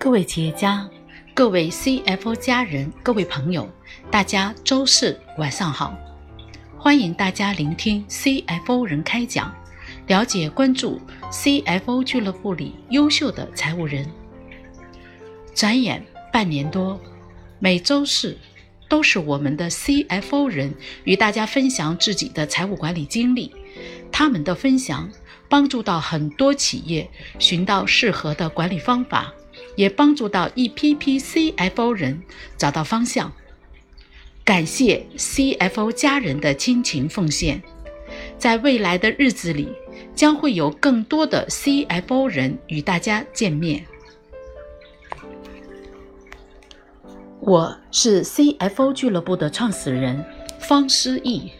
各位企业家、各位 CFO 家人、各位朋友，大家周四晚上好！欢迎大家聆听 CFO 人开讲，了解关注 CFO 俱乐部里优秀的财务人。转眼半年多，每周四都是我们的 CFO 人与大家分享自己的财务管理经历，他们的分享帮助到很多企业寻到适合的管理方法。也帮助到一批批 CFO 人找到方向。感谢 CFO 家人的亲情奉献，在未来的日子里，将会有更多的 CFO 人与大家见面。我是 CFO 俱乐部的创始人方思义。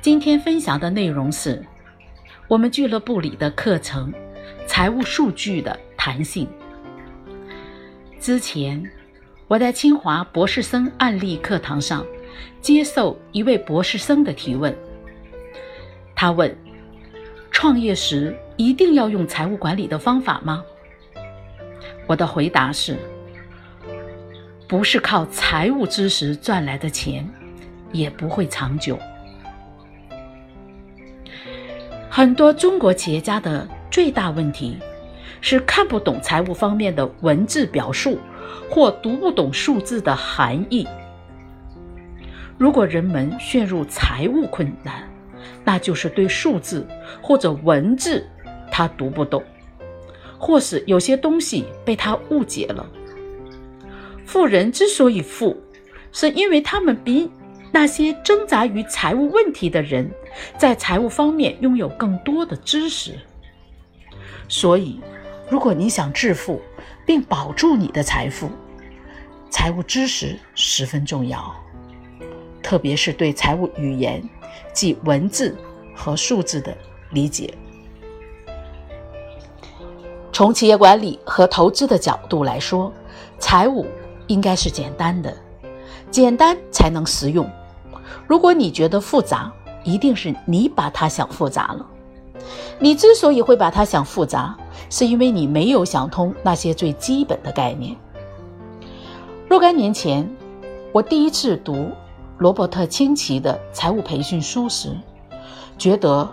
今天分享的内容是我们俱乐部里的课程——财务数据的弹性。之前，我在清华博士生案例课堂上接受一位博士生的提问。他问：“创业时一定要用财务管理的方法吗？”我的回答是：“不是靠财务知识赚来的钱，也不会长久。”很多中国企业家的最大问题。是看不懂财务方面的文字表述，或读不懂数字的含义。如果人们陷入财务困难，那就是对数字或者文字他读不懂，或是有些东西被他误解了。富人之所以富，是因为他们比那些挣扎于财务问题的人，在财务方面拥有更多的知识，所以。如果你想致富并保住你的财富，财务知识十分重要，特别是对财务语言，即文字和数字的理解。从企业管理和投资的角度来说，财务应该是简单的，简单才能实用。如果你觉得复杂，一定是你把它想复杂了。你之所以会把它想复杂，是因为你没有想通那些最基本的概念。若干年前，我第一次读罗伯特清崎的财务培训书时，觉得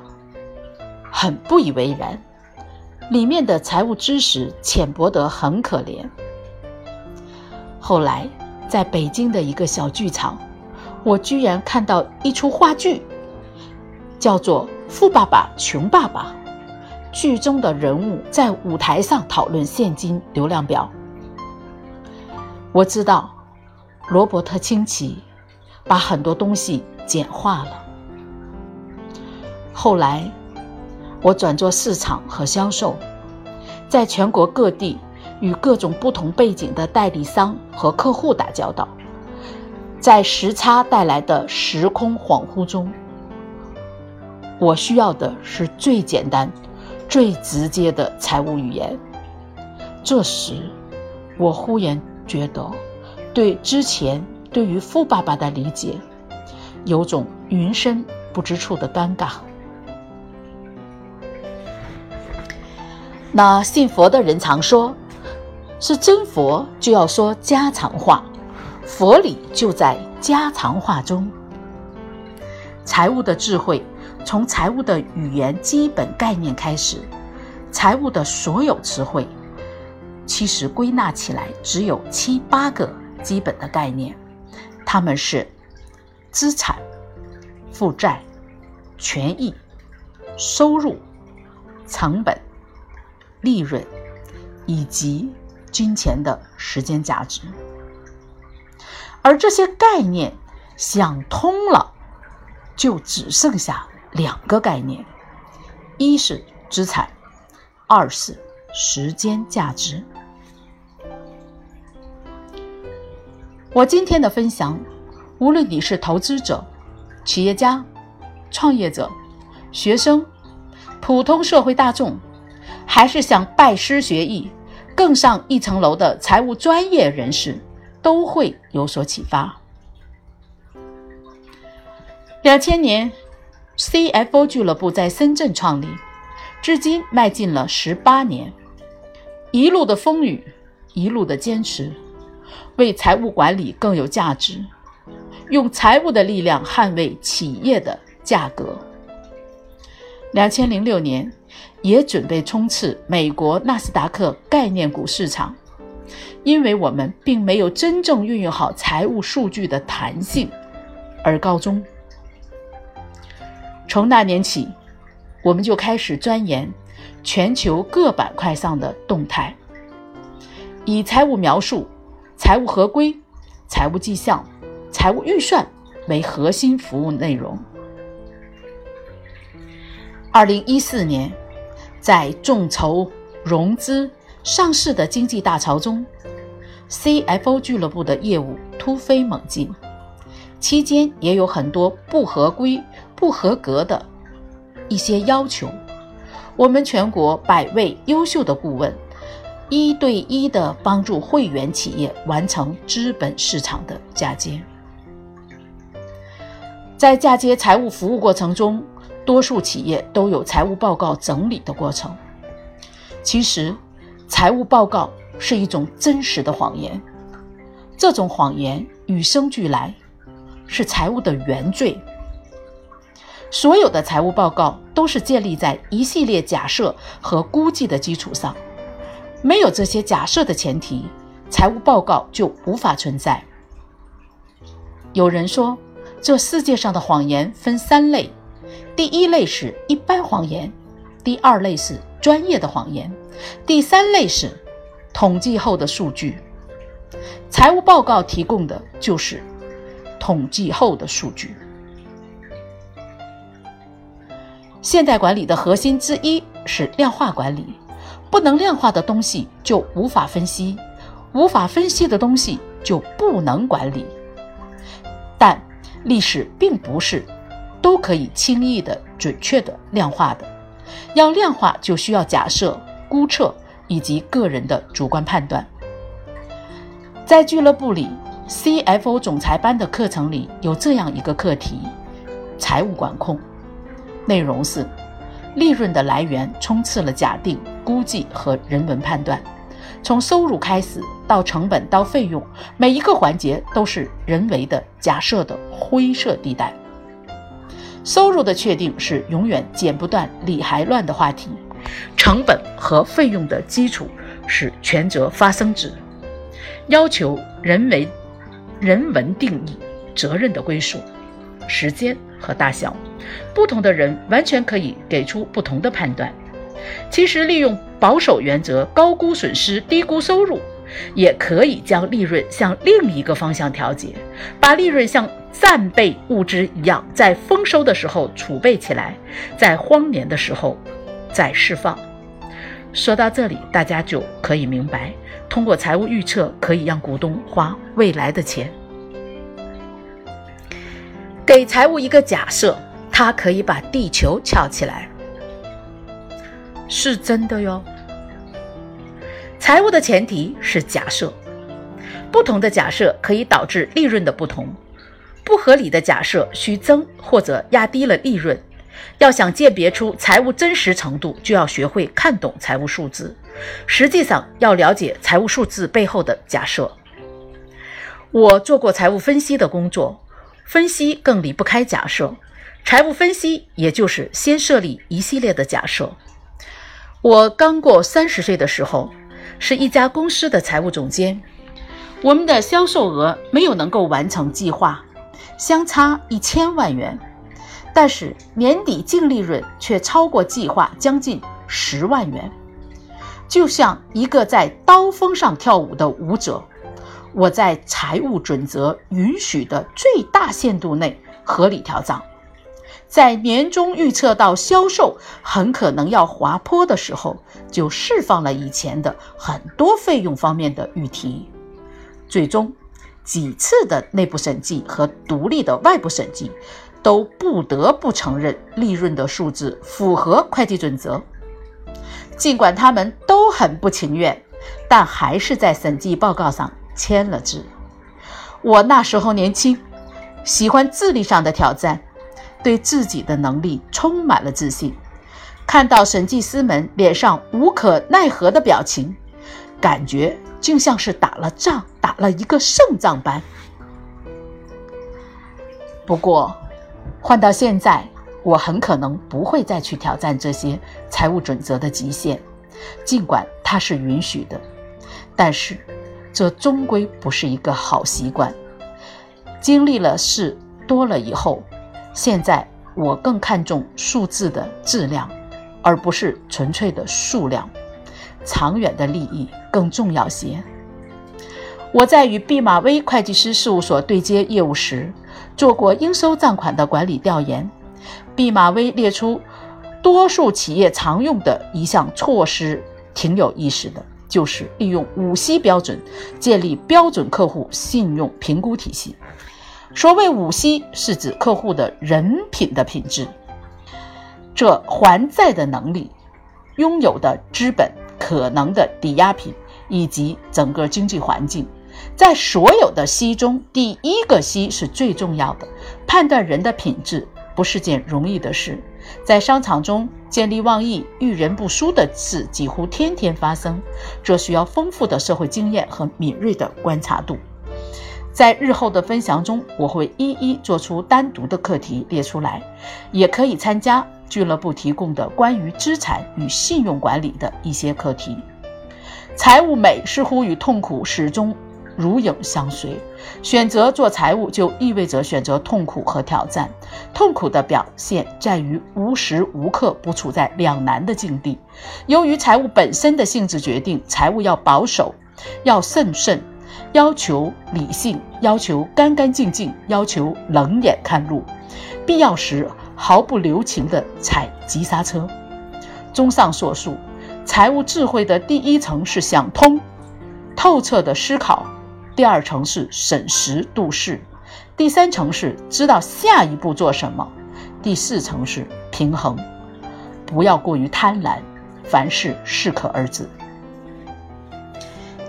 很不以为然，里面的财务知识浅薄得很可怜。后来，在北京的一个小剧场，我居然看到一出话剧，叫做。富爸爸穷爸爸，剧中的人物在舞台上讨论现金流量表。我知道，罗伯特清崎把很多东西简化了。后来，我转做市场和销售，在全国各地与各种不同背景的代理商和客户打交道，在时差带来的时空恍惚中。我需要的是最简单、最直接的财务语言。这时，我忽然觉得，对之前对于富爸爸的理解，有种云深不知处的尴尬。那信佛的人常说，是真佛就要说家常话，佛理就在家常话中。财务的智慧。从财务的语言基本概念开始，财务的所有词汇，其实归纳起来只有七八个基本的概念，它们是资产、负债、权益、收入、成本、利润以及金钱的时间价值。而这些概念想通了，就只剩下。两个概念，一是资产，二是时间价值。我今天的分享，无论你是投资者、企业家、创业者、学生、普通社会大众，还是想拜师学艺、更上一层楼的财务专业人士，都会有所启发。两千年。CFO 俱乐部在深圳创立，至今迈进了十八年。一路的风雨，一路的坚持，为财务管理更有价值，用财务的力量捍卫企业的价格。两千零六年，也准备冲刺美国纳斯达克概念股市场，因为我们并没有真正运用好财务数据的弹性，而告终。从那年起，我们就开始钻研全球各板块上的动态，以财务描述、财务合规、财务绩效、财务预算为核心服务内容。二零一四年，在众筹、融资、上市的经济大潮中，CFO 俱乐部的业务突飞猛进，期间也有很多不合规、不合格的一些要求。我们全国百位优秀的顾问，一对一的帮助会员企业完成资本市场的嫁接。在嫁接财务服务过程中，多数企业都有财务报告整理的过程。其实，财务报告是一种真实的谎言，这种谎言与生俱来，是财务的原罪。所有的财务报告都是建立在一系列假设和估计的基础上，没有这些假设的前提，财务报告就无法存在。有人说，这世界上的谎言分三类。第一类是一般谎言，第二类是专业的谎言，第三类是统计后的数据。财务报告提供的就是统计后的数据。现代管理的核心之一是量化管理，不能量化的东西就无法分析，无法分析的东西就不能管理。但历史并不是。都可以轻易的、准确的量化的。要量化，就需要假设、估测以及个人的主观判断。在俱乐部里，CFO 总裁班的课程里有这样一个课题：财务管控。内容是：利润的来源充斥了假定、估计和人文判断。从收入开始到成本到费用，每一个环节都是人为的假设的灰色地带。收入的确定是永远剪不断、理还乱的话题，成本和费用的基础是权责发生值，要求人为、人文定义责任的归属、时间和大小，不同的人完全可以给出不同的判断。其实，利用保守原则，高估损失，低估收入。也可以将利润向另一个方向调节，把利润像战备物资一样，在丰收的时候储备起来，在荒年的时候再释放。说到这里，大家就可以明白，通过财务预测可以让股东花未来的钱。给财务一个假设，它可以把地球翘起来，是真的哟。财务的前提是假设，不同的假设可以导致利润的不同，不合理的假设需增或者压低了利润。要想鉴别出财务真实程度，就要学会看懂财务数字。实际上，要了解财务数字背后的假设。我做过财务分析的工作，分析更离不开假设。财务分析也就是先设立一系列的假设。我刚过三十岁的时候。是一家公司的财务总监，我们的销售额没有能够完成计划，相差一千万元，但是年底净利润却超过计划将近十万元。就像一个在刀锋上跳舞的舞者，我在财务准则允许的最大限度内合理调账。在年终预测到销售很可能要滑坡的时候，就释放了以前的很多费用方面的预提。最终，几次的内部审计和独立的外部审计都不得不承认利润的数字符合会计准则。尽管他们都很不情愿，但还是在审计报告上签了字。我那时候年轻，喜欢智力上的挑战。对自己的能力充满了自信，看到审计师们脸上无可奈何的表情，感觉竟像是打了仗，打了一个胜仗般。不过，换到现在，我很可能不会再去挑战这些财务准则的极限，尽管它是允许的。但是，这终归不是一个好习惯。经历了事多了以后，现在我更看重数字的质量，而不是纯粹的数量。长远的利益更重要些。我在与毕马威会计师事务所对接业务时，做过应收账款的管理调研。毕马威列出多数企业常用的一项措施，挺有意思的，就是利用五 C 标准建立标准客户信用评估体系。所谓五 C，是指客户的人品的品质，这还债的能力、拥有的资本、可能的抵押品以及整个经济环境。在所有的 C 中，第一个 C 是最重要的。判断人的品质不是件容易的事，在商场中见利忘义、遇人不淑的事几乎天天发生，这需要丰富的社会经验和敏锐的观察度。在日后的分享中，我会一一做出单独的课题列出来，也可以参加俱乐部提供的关于资产与信用管理的一些课题。财务美似乎与痛苦始终。如影相随，选择做财务就意味着选择痛苦和挑战。痛苦的表现在于无时无刻不处在两难的境地。由于财务本身的性质决定，财务要保守，要慎慎，要求理性，要求干干净净，要求冷眼看路，必要时毫不留情地踩急刹车。综上所述，财务智慧的第一层是想通，透彻的思考。第二层是审时度势，第三层是知道下一步做什么，第四层是平衡，不要过于贪婪，凡事适可而止。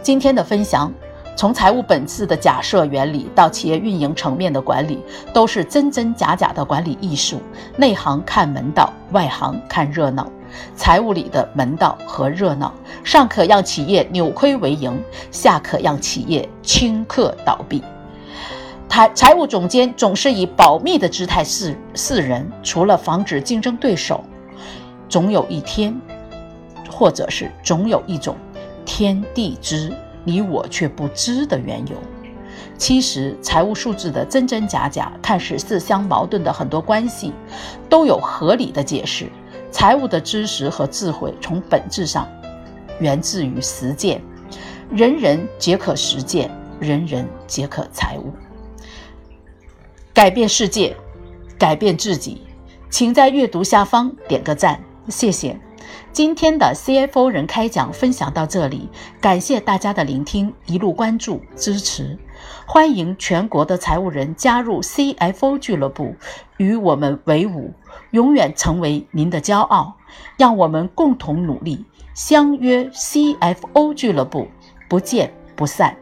今天的分享，从财务本质的假设原理到企业运营层面的管理，都是真真假假的管理艺术。内行看门道，外行看热闹。财务里的门道和热闹，上可让企业扭亏为盈，下可让企业顷刻倒闭。财财务总监总是以保密的姿态示示人，除了防止竞争对手，总有一天，或者是总有一种天地知你我却不知的缘由。其实，财务数字的真真假假，看似自相矛盾的很多关系，都有合理的解释。财务的知识和智慧，从本质上源自于实践。人人皆可实践，人人皆可财务。改变世界，改变自己。请在阅读下方点个赞，谢谢。今天的 CFO 人开讲分享到这里，感谢大家的聆听，一路关注支持。欢迎全国的财务人加入 CFO 俱乐部，与我们为伍，永远成为您的骄傲。让我们共同努力，相约 CFO 俱乐部，不见不散。